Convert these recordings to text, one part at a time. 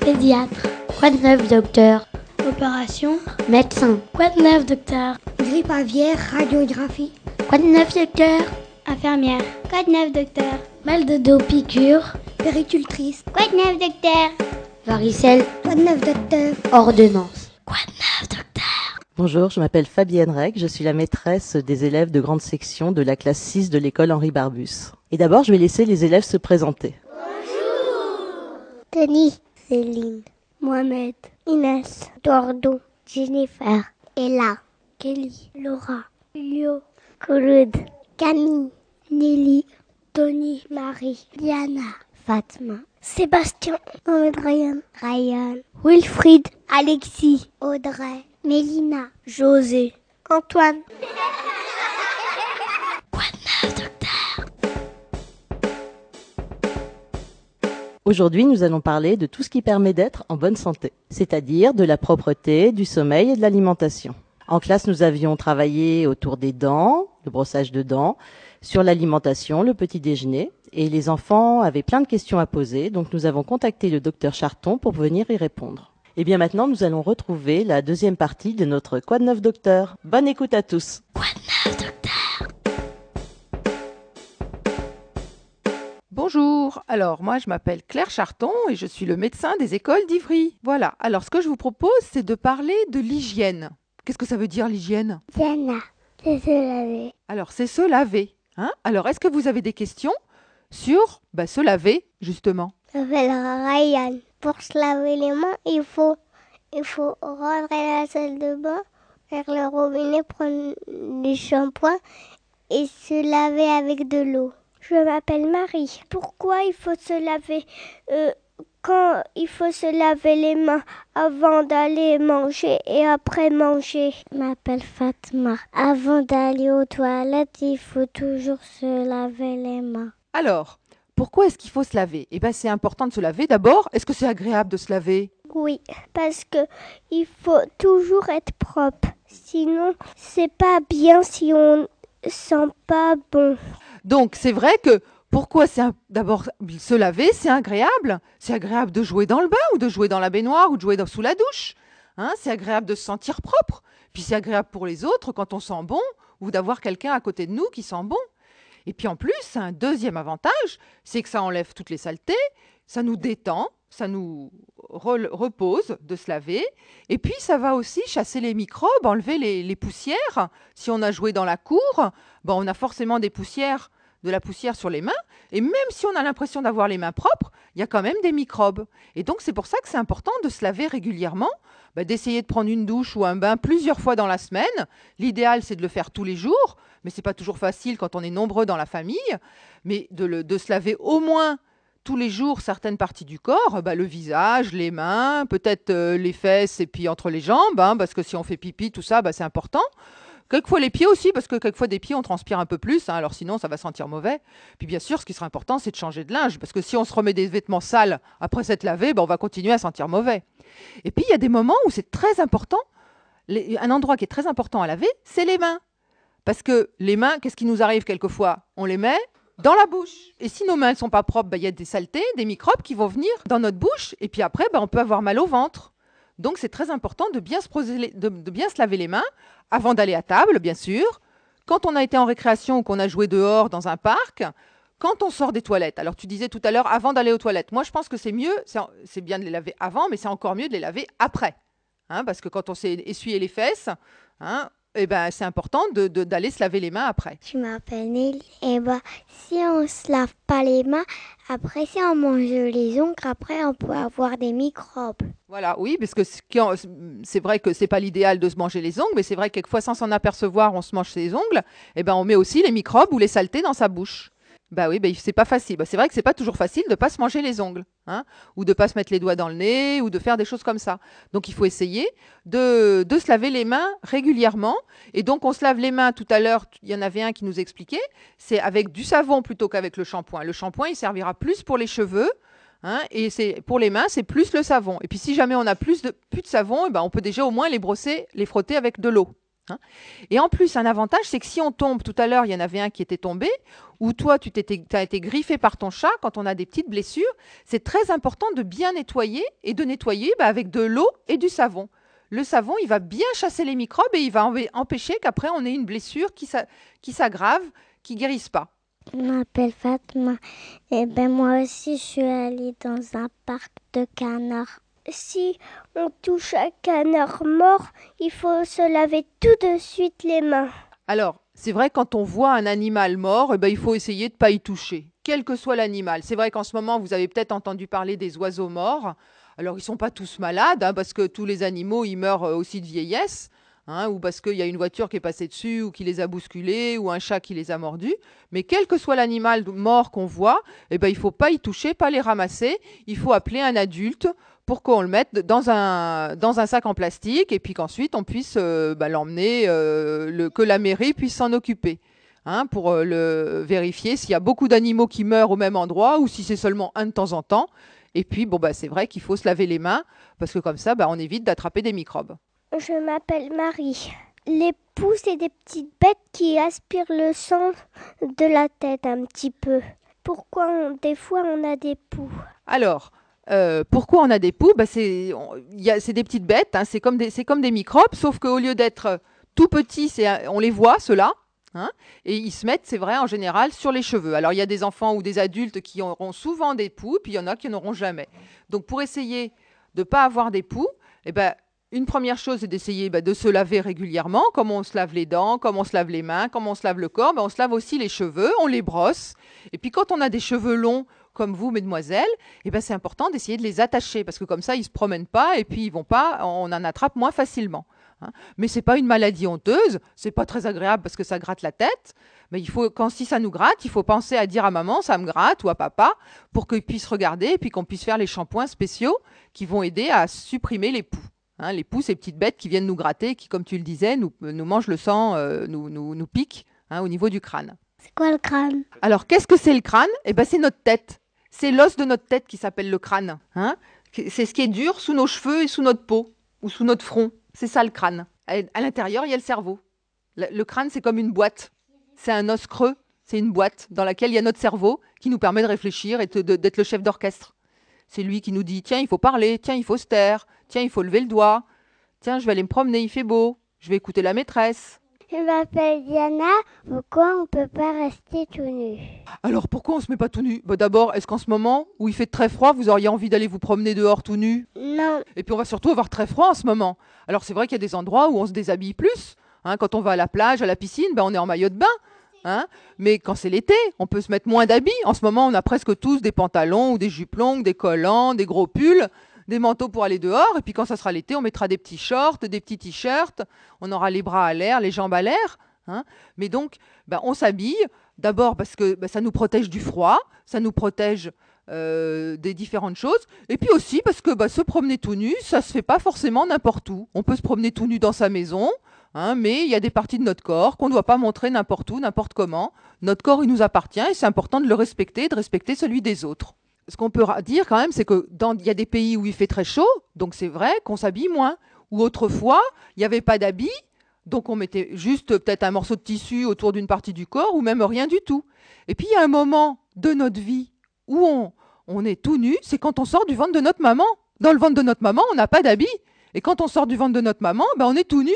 Pédiatre. Quoi de neuf, docteur? Opération, Médecin. quoi de neuf, docteur? Grippe aviaire, radiographie. Quoi de neuf, docteur? Infirmière, quoi de neuf, docteur? Mal de dos, piqûre. Péricultrice. Quoi de neuf, docteur? Varicelle, Quoi de neuf, docteur? Ordonnance. Quoi de neuf, docteur? Bonjour, je m'appelle Fabienne Reg, je suis la maîtresse des élèves de grande section de la classe 6 de l'école Henri Barbus. Et d'abord, je vais laisser les élèves se présenter. Denis. Céline. Mohamed. Inès. Dordo. Jennifer. Ella. Kelly. Laura. Lio. Couloud. Camille. Nelly. Tony. Marie. Diana. Fatma. Sébastien. Ryan. Ryan. Wilfried. Alexis. Audrey. Mélina. José. Antoine. Aujourd'hui, nous allons parler de tout ce qui permet d'être en bonne santé, c'est-à-dire de la propreté, du sommeil et de l'alimentation. En classe, nous avions travaillé autour des dents, le brossage de dents, sur l'alimentation, le petit déjeuner, et les enfants avaient plein de questions à poser, donc nous avons contacté le docteur Charton pour venir y répondre. Et bien maintenant, nous allons retrouver la deuxième partie de notre Quad Neuf Docteur? Bonne écoute à tous. Quad 9 Bonjour, alors moi je m'appelle Claire Charton et je suis le médecin des écoles d'Ivry. Voilà, alors ce que je vous propose c'est de parler de l'hygiène. Qu'est-ce que ça veut dire l'hygiène? C'est se laver. Alors c'est se laver. Hein? Alors est-ce que vous avez des questions sur bah, se laver justement? Je m'appelle Ryan. Pour se laver les mains, il faut, il faut rentrer à la salle de bain, faire le robinet, prendre du shampoing et se laver avec de l'eau. Je m'appelle Marie. Pourquoi il faut se laver euh, quand il faut se laver les mains avant d'aller manger et après manger? Je m'appelle Fatma. Avant d'aller aux toilettes, il faut toujours se laver les mains. Alors, pourquoi est-ce qu'il faut se laver? Eh bien c'est important de se laver d'abord. Est-ce que c'est agréable de se laver? Oui, parce que il faut toujours être propre. Sinon, c'est pas bien si on sent pas bon. Donc c'est vrai que pourquoi c'est d'abord se laver, c'est agréable. C'est agréable de jouer dans le bain ou de jouer dans la baignoire ou de jouer dans- sous la douche. Hein, c'est agréable de se sentir propre. Puis c'est agréable pour les autres quand on sent bon ou d'avoir quelqu'un à côté de nous qui sent bon. Et puis en plus, un deuxième avantage, c'est que ça enlève toutes les saletés, ça nous détend, ça nous re- repose de se laver. Et puis ça va aussi chasser les microbes, enlever les, poussières. Si on a joué dans la cour, ben, on a forcément des poussières, de la poussière sur les mains. Et même si on a l'impression d'avoir les mains propres, il y a quand même des microbes. Et donc c'est pour ça que c'est important de se laver régulièrement, ben, d'essayer de prendre une douche ou un bain plusieurs fois dans la semaine. L'idéal c'est de le faire tous les jours, mais c'est pas toujours facile quand on est nombreux dans la famille. Mais de se laver au moins tous les jours certaines parties du corps, bah, le visage, les mains, peut-être euh, les fesses et puis entre les jambes, hein, parce que si on fait pipi, tout ça, bah, c'est important. Quelquefois les pieds aussi, parce que quelquefois des pieds, on transpire un peu plus, hein, alors sinon ça va sentir mauvais. Puis bien sûr, ce qui sera important, c'est de changer de linge, parce que si on se remet des vêtements sales après s'être lavé, bah, on va continuer à sentir mauvais. Et puis il y a des moments où c'est très important, un endroit qui est très important à laver, c'est les mains. Parce que les mains, qu'est-ce qui nous arrive quelquefois? On les met dans la bouche. Et si nos mains ne sont pas propres, bah, il y a des saletés, des microbes qui vont venir dans notre bouche. Et puis après, bah, on peut avoir mal au ventre. Donc c'est très important de bien, se de, bien se laver les mains avant d'aller à table, bien sûr. Quand on a été en récréation ou qu'on a joué dehors dans un parc, quand on sort des toilettes. Alors tu disais tout à l'heure avant d'aller aux toilettes. Moi je pense que c'est mieux, c'est bien de les laver avant, mais c'est encore mieux de les laver après. Hein, parce que quand on s'est essuyé les fesses, hein, eh ben, c'est important de- de- d'aller se laver les mains après. Je m'appelle Nelly. Et bah, si on se lave pas les mains, après, si on mange les ongles, après, on peut avoir des microbes. Voilà, oui, parce que c'est vrai que c'est pas l'idéal de se manger les ongles, mais c'est vrai que quelquefois, sans s'en apercevoir, on se mange ses ongles. Et ben, on met aussi les microbes ou les saletés dans sa bouche. Bah oui, bah, c'est pas facile. Bah, c'est vrai que c'est pas toujours facile de pas se manger les ongles, hein, ou de pas se mettre les doigts dans le nez, ou de faire des choses comme ça. Donc il faut essayer de, de se laver les mains régulièrement. Et donc on se lave les mains. Tout à l'heure, il y en avait un qui nous expliquait, c'est avec du savon plutôt qu'avec le shampoing. Le shampoing, il servira plus pour les cheveux. hein, et c'est pour les mains, c'est plus le savon. Et puis si jamais on a plus de de savon, eh ben, on peut déjà au moins les brosser, les frotter avec de l'eau. Hein. et en plus, un avantage, c'est que si on tombe, tout à l'heure, il y en avait un qui était tombé, ou toi, tu as été griffé par ton chat, quand on a des petites blessures, c'est très important de bien nettoyer et de nettoyer bah, avec de l'eau et du savon. Le savon, il va bien chasser les microbes et il va empêcher qu'après on ait une blessure qui s'aggrave, qui guérisse pas. Je m'appelle Fatma. Et ben moi aussi, je suis allée dans un parc de canards si on touche un canard mort, il faut se laver tout de suite les mains. Alors, c'est vrai, quand on voit un animal mort, eh ben, il faut essayer de ne pas y toucher, quel que soit l'animal. C'est vrai qu'en ce moment, vous avez peut-être entendu parler des oiseaux morts. Alors, ils ne sont pas tous malades, hein, parce que tous les animaux, ils meurent euh, aussi de vieillesse. Hein, ou parce qu'il y a une voiture qui est passée dessus, ou qui les a bousculés, ou un chat qui les a mordus. Mais quel que soit l'animal mort qu'on voit, eh ben, il ne faut pas y toucher, pas les ramasser. Il faut appeler un adulte pour qu'on le mette dans un, dans un sac en plastique et puis qu'ensuite on puisse euh, bah, l'emmener, euh, que la mairie puisse s'en occuper. Hein, pour euh, le vérifier s'il y a beaucoup d'animaux qui meurent au même endroit ou si c'est seulement un de temps en temps. Et puis, bon, bah, c'est vrai qu'il faut se laver les mains parce que comme ça, bah, on évite d'attraper des microbes. Je m'appelle Marie. Les poux, c'est des petites bêtes qui aspirent le sang de la tête un petit peu. Pourquoi des fois on a des poux? Alors, euh, pourquoi on a des poux? Bah c'est, des petites bêtes, hein, c'est, comme des, comme des microbes, sauf qu'au lieu d'être tout petits, on les voit, ceux-là, hein, et ils se mettent, c'est vrai, en général, sur les cheveux. Alors il y a des enfants ou des adultes qui auront souvent des poux, puis il y en a qui n'auront jamais. Donc pour essayer de ne pas avoir des poux, eh ben, une première chose, c'est d'essayer bah, de se laver régulièrement, comme on se lave les dents, comme on se lave les mains, comme on se lave le corps, bah, on se lave aussi les cheveux, on les brosse. Et puis quand on a des cheveux longs, comme vous, mesdemoiselles, eh ben, c'est important d'essayer de les attacher parce que comme ça, ils ne se promènent pas et puis ils vont pas, on en attrape moins facilement. Hein. Mais c'est pas une maladie honteuse, c'est pas très agréable parce que ça gratte la tête. Mais il faut, quand si ça nous gratte, il faut penser à dire à maman, ça me gratte, ou à papa, pour qu'ils puissent regarder et puis qu'on puisse faire les shampoings spéciaux qui vont aider à supprimer les poux. Hein. les poux, ces petites bêtes qui viennent nous gratter, qui, comme tu le disais, nous, nous mangent le sang, euh, nous, nous, nous piquent hein, au niveau du crâne. C'est quoi le crâne? Alors, qu'est-ce que c'est le crâne? Eh ben, c'est notre tête. C'est l'os de notre tête qui s'appelle le crâne. Hein c'est ce qui est dur sous nos cheveux et sous notre peau, ou sous notre front. C'est ça le crâne. À l'intérieur, il y a le cerveau. Le, crâne, c'est comme une boîte. C'est un os creux. C'est une boîte dans laquelle il y a notre cerveau qui nous permet de réfléchir et d'être le chef d'orchestre. C'est lui qui nous dit tiens, il faut parler, tiens, il faut se taire, tiens, il faut lever le doigt, tiens, je vais aller me promener, il fait beau, je vais écouter la maîtresse. Je m'appelle Diana. Pourquoi on ne peut pas rester tout nu? Alors pourquoi on ne se met pas tout nu? Bah, D'abord, est-ce qu'en ce moment où il fait très froid, vous auriez envie d'aller vous promener dehors tout nu? Non. Et puis on va surtout avoir très froid en ce moment. Alors c'est vrai qu'il y a des endroits où on se déshabille plus. Hein. quand on va à la plage, à la piscine, ben, on est en maillot de bain. Hein Mais quand c'est l'été, on peut se mettre moins d'habits. En ce moment, on a presque tous des pantalons ou des jupes longues, des collants, des gros pulls des manteaux pour aller dehors. Et puis quand ça sera l'été, on mettra des petits shorts, des petits t-shirts. On aura les bras à l'air, les jambes à l'air. Hein. Mais donc, bah, on s'habille. D'abord parce que bah, ça nous protège du froid, ça nous protège euh, des différentes choses. Et puis aussi parce que bah, se promener tout nu, ça se fait pas forcément n'importe où. On peut se promener tout nu dans sa maison, hein, mais il y a des parties de notre corps qu'on ne doit pas montrer n'importe où, n'importe comment. Notre corps, il nous appartient et c'est important de le respecter, de respecter celui des autres ce qu'on peut dire quand même, c'est que il y a des pays où il fait très chaud, donc c'est vrai qu'on s'habille moins. Ou autrefois, il n'y avait pas d'habits, donc on mettait juste peut-être un morceau de tissu autour d'une partie du corps, ou même rien du tout. Et puis il y a un moment de notre vie où on, on est tout nu, c'est quand on sort du ventre de notre maman. Dans le ventre de notre maman, on n'a pas d'habits. Et quand on sort du ventre de notre maman, ben on est tout nu.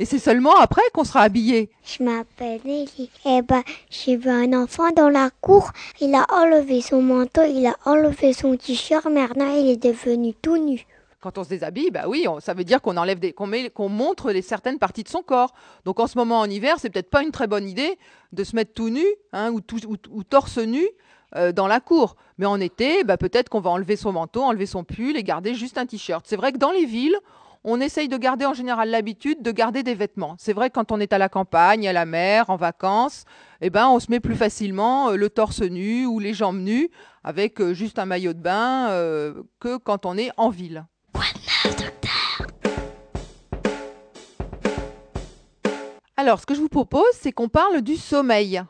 Et c'est seulement après qu'on sera habillé. Je m'appelle Nelly. Eh ben, j'ai vu un enfant dans la cour. Il a enlevé son manteau, il a enlevé son t-shirt. Maintenant, il est devenu tout nu. Quand on se déshabille, bah oui, ça veut dire qu'on enlève des, qu'on, qu'on montre les certaines parties de son corps. Donc en ce moment en hiver, c'est peut-être pas une très bonne idée de se mettre tout nu hein, ou, tout, ou, torse nu euh, dans la cour. Mais en été, bah, peut-être qu'on va enlever son manteau, enlever son pull et garder juste un t-shirt. C'est vrai que dans les villes, on essaye de garder en général l'habitude de garder des vêtements. C'est vrai que quand on est à la campagne, à la mer, en vacances, eh ben, on se met plus facilement euh, le torse nu ou les jambes nues avec euh, juste un maillot de bain euh, que quand on est en ville. Quoi de neuf, docteur? Alors, ce que je vous propose, c'est qu'on parle du sommeil.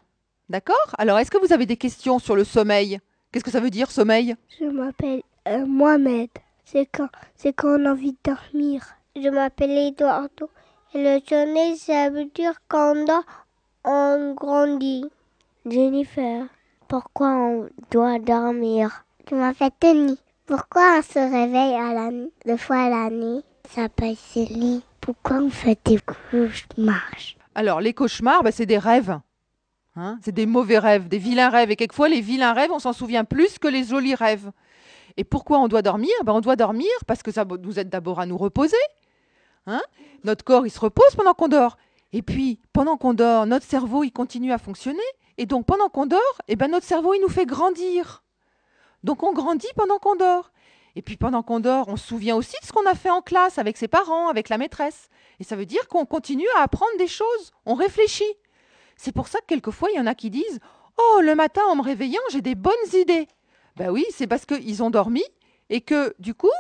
D'accord? Alors, est-ce que vous avez des questions sur le sommeil? Qu'est-ce que ça veut dire, sommeil? Je m'appelle Mohamed c'est quand, c'est quand on a envie de dormir. Je m'appelle Eduardo Et le sommeil, ça veut dire qu'on dort, on grandit. Jennifer, pourquoi on doit dormir? Tu m'as fait tenir. Pourquoi on se réveille à la, deux fois à l'année? Ça passe lit. Pourquoi on fait des cauchemars? Alors, les cauchemars, bah, c'est des rêves. Hein c'est des mauvais rêves, des vilains rêves. Et quelquefois, les vilains rêves, on s'en souvient plus que les jolis rêves. Et pourquoi on doit dormir? Ben, On doit dormir parce que ça nous aide d'abord à nous reposer. Hein? Notre corps, il se repose pendant qu'on dort. Et puis, pendant qu'on dort, notre cerveau, il continue à fonctionner. Et donc, pendant qu'on dort, eh ben, notre cerveau, il nous fait grandir. Donc, on grandit pendant qu'on dort. Et puis, pendant qu'on dort, on se souvient aussi de ce qu'on a fait en classe avec ses parents, avec la maîtresse. Et ça veut dire qu'on continue à apprendre des choses. On réfléchit. C'est pour ça que quelquefois, il y en a qui disent Oh, le matin, en me réveillant, j'ai des bonnes idées. Ben oui, c'est parce qu'ils ont dormi et que, du coup,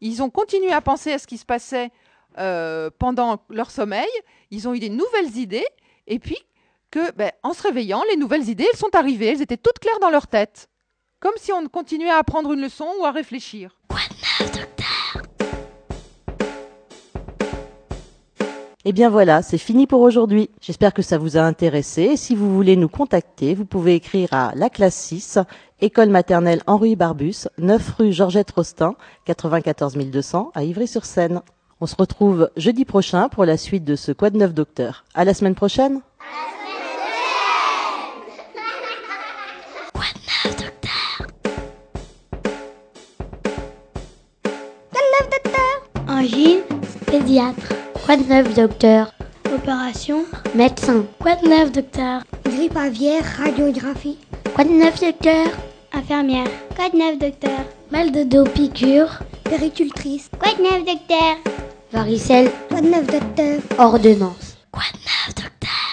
ils ont continué à penser à ce qui se passait euh, pendant leur sommeil. Ils ont eu des nouvelles idées. Et puis, que, ben, en se réveillant, les nouvelles idées, elles sont arrivées. Elles étaient toutes claires dans leur tête. Comme si on continuait à apprendre une leçon ou à réfléchir. Eh bien voilà, c'est fini pour aujourd'hui. J'espère que ça vous a intéressé. Si vous voulez nous contacter, vous pouvez écrire à la classe 6, école maternelle Henri Barbus, 9 rue Georgette Rostin, 94 200 à Ivry-sur-Seine. On se retrouve jeudi prochain pour la suite de ce Quoi de neuf docteur? À la semaine prochaine. Quoi de neuf, docteur? Angine, pédiatre. Quoi de neuf, docteur Opération. Médecin. Quoi de neuf, docteur Grippe aviaire, radiographie. Quoi de neuf, docteur Infirmière. Quoi de neuf, docteur Mal de dos, piqûre. Péricultrice. Quoi de neuf, docteur Varicelle. Quoi de neuf, docteur Ordonnance. Quoi de neuf, docteur